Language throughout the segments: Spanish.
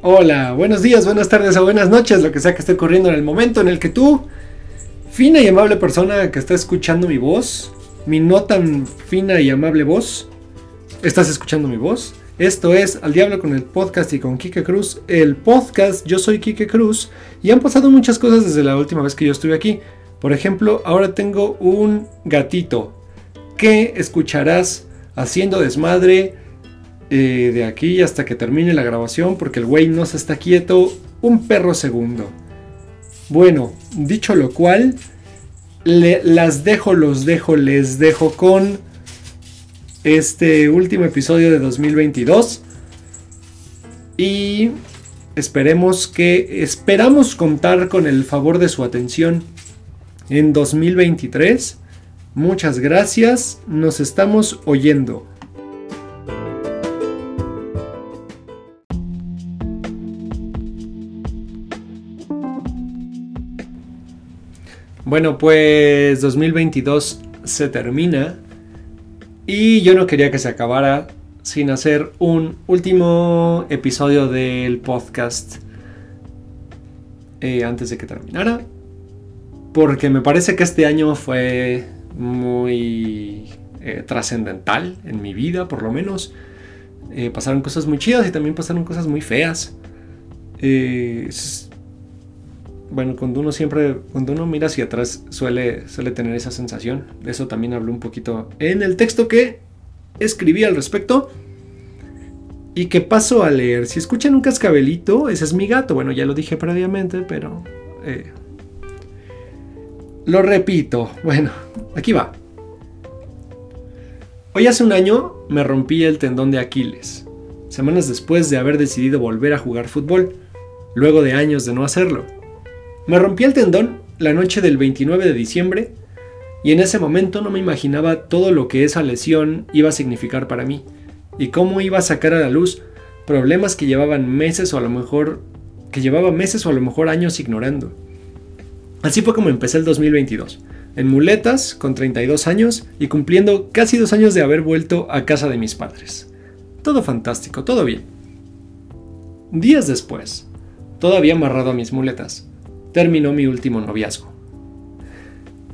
Hola, buenos días, buenas tardes o buenas noches, lo que sea que esté ocurriendo en el momento en el que tú, fina y amable persona que está escuchando mi voz, mi no tan fina y amable voz, estás escuchando mi voz. Esto es Al Diablo con el podcast y con Kike Cruz. El podcast, yo soy Kike Cruz y han pasado muchas cosas desde la última vez que yo estuve aquí. Por ejemplo, ahora tengo un gatito que escucharás haciendo desmadre eh, de aquí hasta que termine la grabación porque el güey no se está quieto un perro segundo. Bueno, dicho lo cual, las dejo, los dejo, les dejo con este último episodio de 2022 y esperemos que esperamos contar con el favor de su atención en 2023. Muchas gracias, nos estamos oyendo. Bueno, pues 2022 se termina y yo no quería que se acabara sin hacer un último episodio del podcast eh, antes de que terminara. Porque me parece que este año fue muy eh, trascendental en mi vida, por lo menos. Eh, pasaron cosas muy chidas y también pasaron cosas muy feas bueno, cuando uno siempre, cuando uno mira hacia atrás suele, suele tener esa sensación. De eso también habló un poquito en el texto que escribí al respecto. Y que paso a leer. Si escuchan un cascabelito, ese es mi gato. Bueno, ya lo dije previamente, pero... Eh, lo repito. Bueno, aquí va. Hoy hace un año me rompí el tendón de Aquiles. Semanas después de haber decidido volver a jugar fútbol. Luego de años de no hacerlo. Me rompí el tendón la noche del 29 de diciembre y en ese momento no me imaginaba todo lo que esa lesión iba a significar para mí y cómo iba a sacar a la luz problemas que llevaban meses o a lo mejor que llevaba meses o a lo mejor años ignorando. Así fue como empecé el 2022, en muletas, con 32 años y cumpliendo casi dos años de haber vuelto a casa de mis padres. Todo fantástico, todo bien. Días después, todavía amarrado a mis muletas, terminó mi último noviazgo.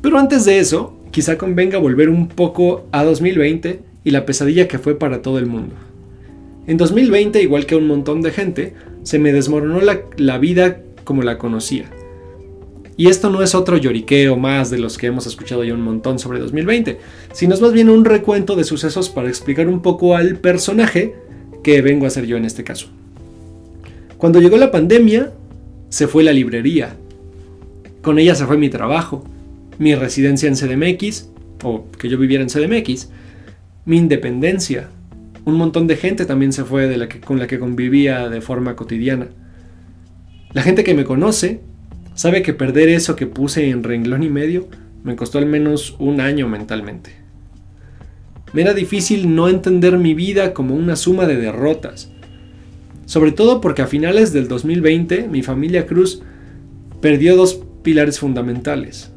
Pero antes de eso, quizá convenga volver un poco a 2020 y la pesadilla que fue para todo el mundo. En 2020, igual que a un montón de gente, se me desmoronó la, vida como la conocía. Y esto no es otro lloriqueo más de los que hemos escuchado ya un montón sobre 2020, sino es más bien un recuento de sucesos para explicar un poco al personaje que vengo a ser yo en este caso. Cuando llegó la pandemia, se fue la librería, con ella se fue mi trabajo, mi residencia en CDMX, o que yo viviera en CDMX, mi independencia. Un montón de gente también se fue con la que convivía de forma cotidiana. La gente que me conoce sabe que perder eso que puse en renglón y medio me costó al menos un año mentalmente. Me era difícil no entender mi vida como una suma de derrotas, sobre todo porque a finales del 2020 mi familia Cruz perdió dos pilares fundamentales.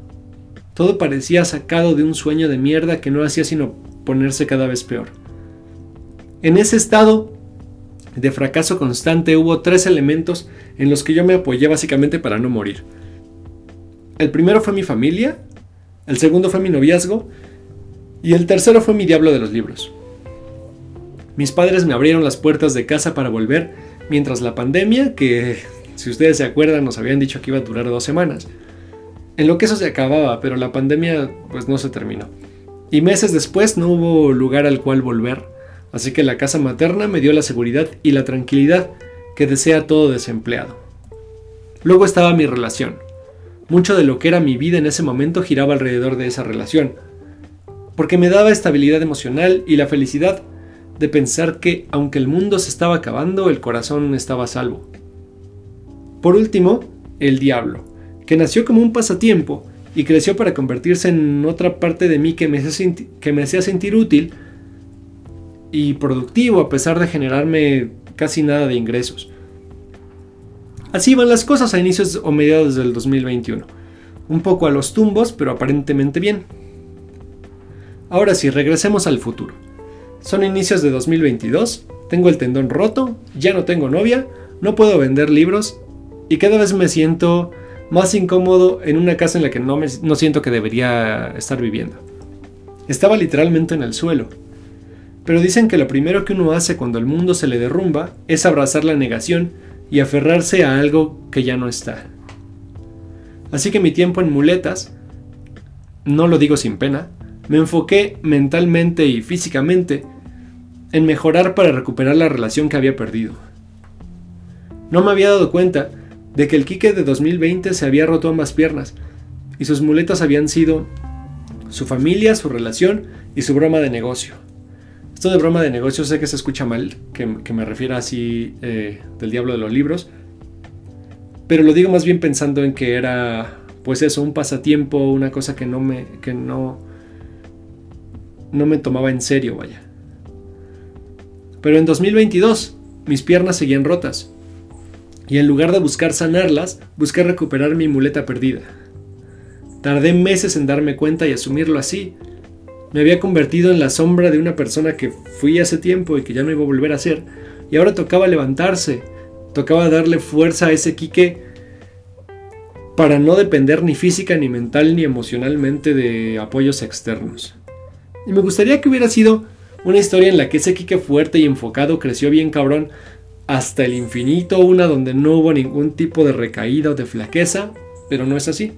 Todo parecía sacado de un sueño de mierda que no hacía sino ponerse cada vez peor. En ese estado de fracaso constante hubo tres elementos en los que yo me apoyé básicamente para no morir. El primero fue mi familia, el segundo fue mi noviazgo y el tercero fue mi diablo de los libros. Mis padres me abrieron las puertas de casa para volver mientras la pandemia, que si ustedes se acuerdan, nos habían dicho que iba a durar dos semanas. En lo que eso se acababa, pero la pandemia pues no se terminó. Y meses después no hubo lugar al cual volver, así que la casa materna me dio la seguridad y la tranquilidad que desea todo desempleado. Luego estaba mi relación. Mucho de lo que era mi vida en ese momento giraba alrededor de esa relación, porque me daba estabilidad emocional y la felicidad de pensar que, aunque el mundo se estaba acabando, el corazón estaba salvo. Por último, el diablo, que nació como un pasatiempo y creció para convertirse en otra parte de mí que me hacía, sentir útil y productivo a pesar de generarme casi nada de ingresos. Así van las cosas a inicios o mediados del 2021. Un poco a los tumbos, pero aparentemente bien. Ahora sí, regresemos al futuro. Son inicios de 2022, tengo el tendón roto, ya no tengo novia, no puedo vender libros y cada vez me siento más incómodo en una casa en la que no, me, no siento que debería estar viviendo. Estaba literalmente en el suelo. Pero dicen que lo primero que uno hace cuando el mundo se le derrumba es abrazar la negación y aferrarse a algo que ya no está. Así que mi tiempo en muletas, no lo digo sin pena, me enfoqué mentalmente y físicamente en mejorar para recuperar la relación que había perdido. No me había dado cuenta de que el Kike de 2020 se había roto ambas piernas y sus muletas habían sido su familia, su relación y su broma de negocio. Esto de broma de negocio sé que se escucha mal, que, me refiera así eh, del diablo de los libros, pero lo digo más bien pensando en que era, pues eso, un pasatiempo, una cosa que no me, que no, no me tomaba en serio, vaya. Pero en 2022 mis piernas seguían rotas y en lugar de buscar sanarlas, busqué recuperar mi muleta perdida. Tardé meses en darme cuenta y asumirlo así. Me había convertido en la sombra de una persona que fui hace tiempo y que ya no iba a volver a ser, y ahora tocaba levantarse, tocaba darle fuerza a ese Quique para no depender ni física, ni mental, ni emocionalmente de apoyos externos. Y me gustaría que hubiera sido una historia en la que ese Quique fuerte y enfocado creció bien cabrón hasta el infinito, una donde no hubo ningún tipo de recaída o de flaqueza, pero no es así.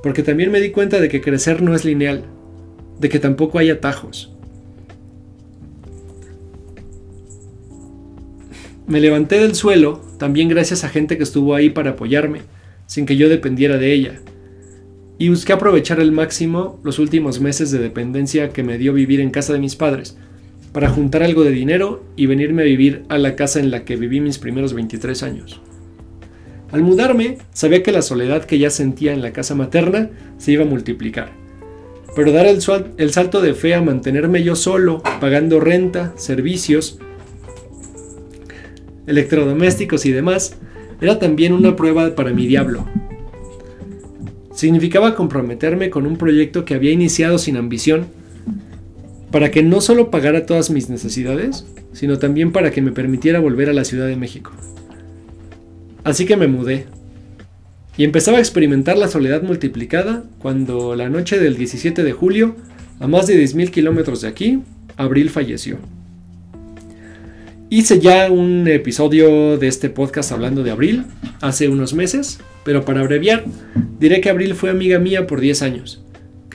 Porque también me di cuenta de que crecer no es lineal, de que tampoco hay atajos. Me levanté del suelo también gracias a gente que estuvo ahí para apoyarme, sin que yo dependiera de ella. Y busqué aprovechar al máximo los últimos meses de dependencia que me dio vivir en casa de mis padres, para juntar algo de dinero y venirme a vivir a la casa en la que viví mis primeros 23 años. Al mudarme, sabía que la soledad que ya sentía en la casa materna se iba a multiplicar. Pero dar el, el salto de fe a mantenerme yo solo, pagando renta, servicios, electrodomésticos y demás, era también una prueba para mi diablo. Significaba comprometerme con un proyecto que había iniciado sin ambición, para que no solo pagara todas mis necesidades, sino también para que me permitiera volver a la Ciudad de México. Así que me mudé. Y empezaba a experimentar la soledad multiplicada cuando la noche del 17 de julio, a más de 10.000 kilómetros de aquí, Abril falleció. Hice ya un episodio de este podcast hablando de Abril hace unos meses, pero para abreviar, diré que Abril fue amiga mía por 10 años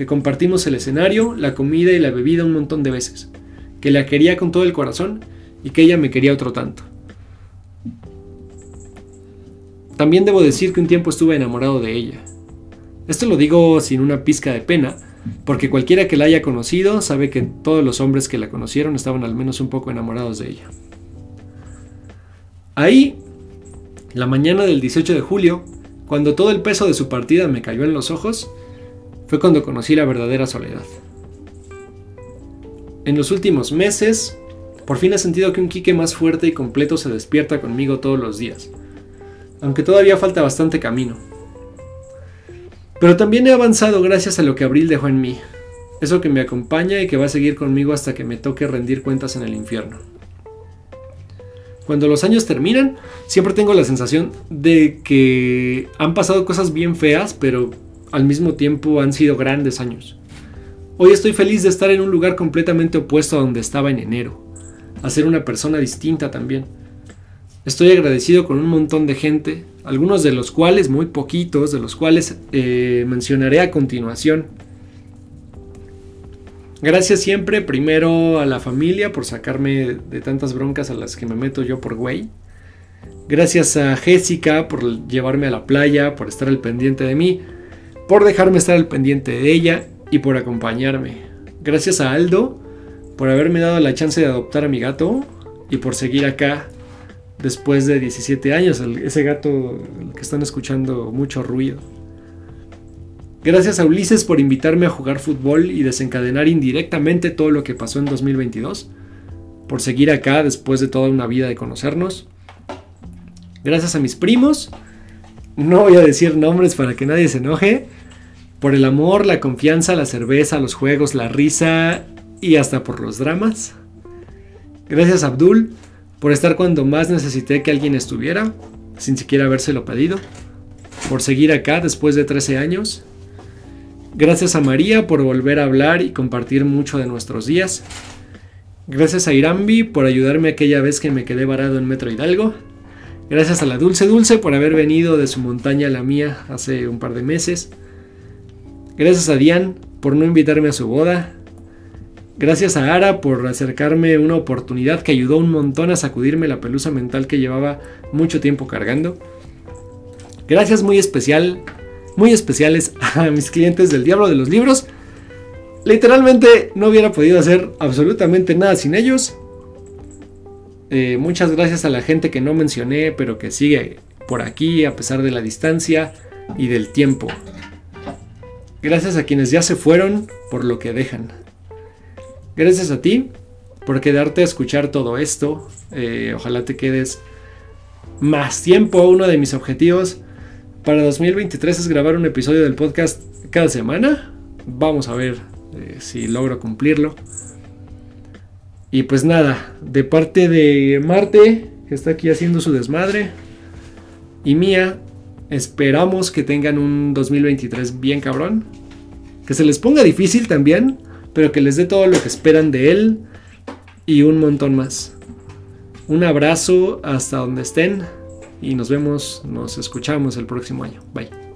que compartimos el escenario, la comida y la bebida un montón de veces, que la quería con todo el corazón y que ella me quería otro tanto. También debo decir que un tiempo estuve enamorado de ella. Esto lo digo sin una pizca de pena, porque cualquiera que la haya conocido sabe que todos los hombres que la conocieron estaban al menos un poco enamorados de ella. Ahí, la mañana del 18 de julio, cuando todo el peso de su partida me cayó en los ojos, fue cuando conocí la verdadera soledad. En los últimos meses, por fin he sentido que un Quique más fuerte y completo se despierta conmigo todos los días, aunque todavía falta bastante camino. Pero también he avanzado gracias a lo que Abril dejó en mí, eso que me acompaña y que va a seguir conmigo hasta que me toque rendir cuentas en el infierno. Cuando los años terminan, siempre tengo la sensación de que han pasado cosas bien feas, pero al mismo tiempo han sido grandes años. Hoy estoy feliz de estar en un lugar completamente opuesto a donde estaba en enero, a ser una persona distinta también. Estoy agradecido con un montón de gente, algunos de los cuales, muy poquitos, de los cuales eh, mencionaré a continuación. Gracias siempre, primero a la familia por sacarme de tantas broncas a las que me meto yo por güey. Gracias a Jessica por llevarme a la playa, por estar al pendiente de mí por dejarme estar al pendiente de ella y por acompañarme. Gracias a Aldo por haberme dado la chance de adoptar a mi gato y por seguir acá después de 17 años, ese gato que están escuchando mucho ruido. Gracias a Ulises por invitarme a jugar fútbol y desencadenar indirectamente todo lo que pasó en 2022, por seguir acá después de toda una vida de conocernos. Gracias a mis primos, no voy a decir nombres para que nadie se enoje, por el amor, la confianza, la cerveza, los juegos, la risa y hasta por los dramas. Gracias Abdul por estar cuando más necesité que alguien estuviera, sin siquiera habérselo pedido, por seguir acá después de 13 años. Gracias a María por volver a hablar y compartir mucho de nuestros días. Gracias a Irambi por ayudarme aquella vez que me quedé varado en Metro Hidalgo. Gracias a la Dulce Dulce por haber venido de su montaña a la mía hace un par de meses. Gracias a Dian por no invitarme a su boda. Gracias a Ara por acercarme una oportunidad que ayudó un montón a sacudirme la pelusa mental que llevaba mucho tiempo cargando. Gracias muy especial, muy especiales a mis clientes del Diablo de los Libros. Literalmente no hubiera podido hacer absolutamente nada sin ellos. Eh, muchas gracias a la gente que no mencioné, pero que sigue por aquí a pesar de la distancia y del tiempo. Gracias a quienes ya se fueron por lo que dejan. Gracias a ti por quedarte a escuchar todo esto. Eh, ojalá te quedes más tiempo. Uno de mis objetivos para 2023 es grabar un episodio del podcast cada semana. Vamos a ver eh, si logro cumplirlo. Y pues nada, de parte de Marte, que está aquí haciendo su desmadre, y mía, esperamos que tengan un 2023 bien cabrón. Que se les ponga difícil también pero que les dé todo lo que esperan de él y un montón más. Un abrazo hasta donde estén y nos vemos, nos escuchamos el próximo año. Bye.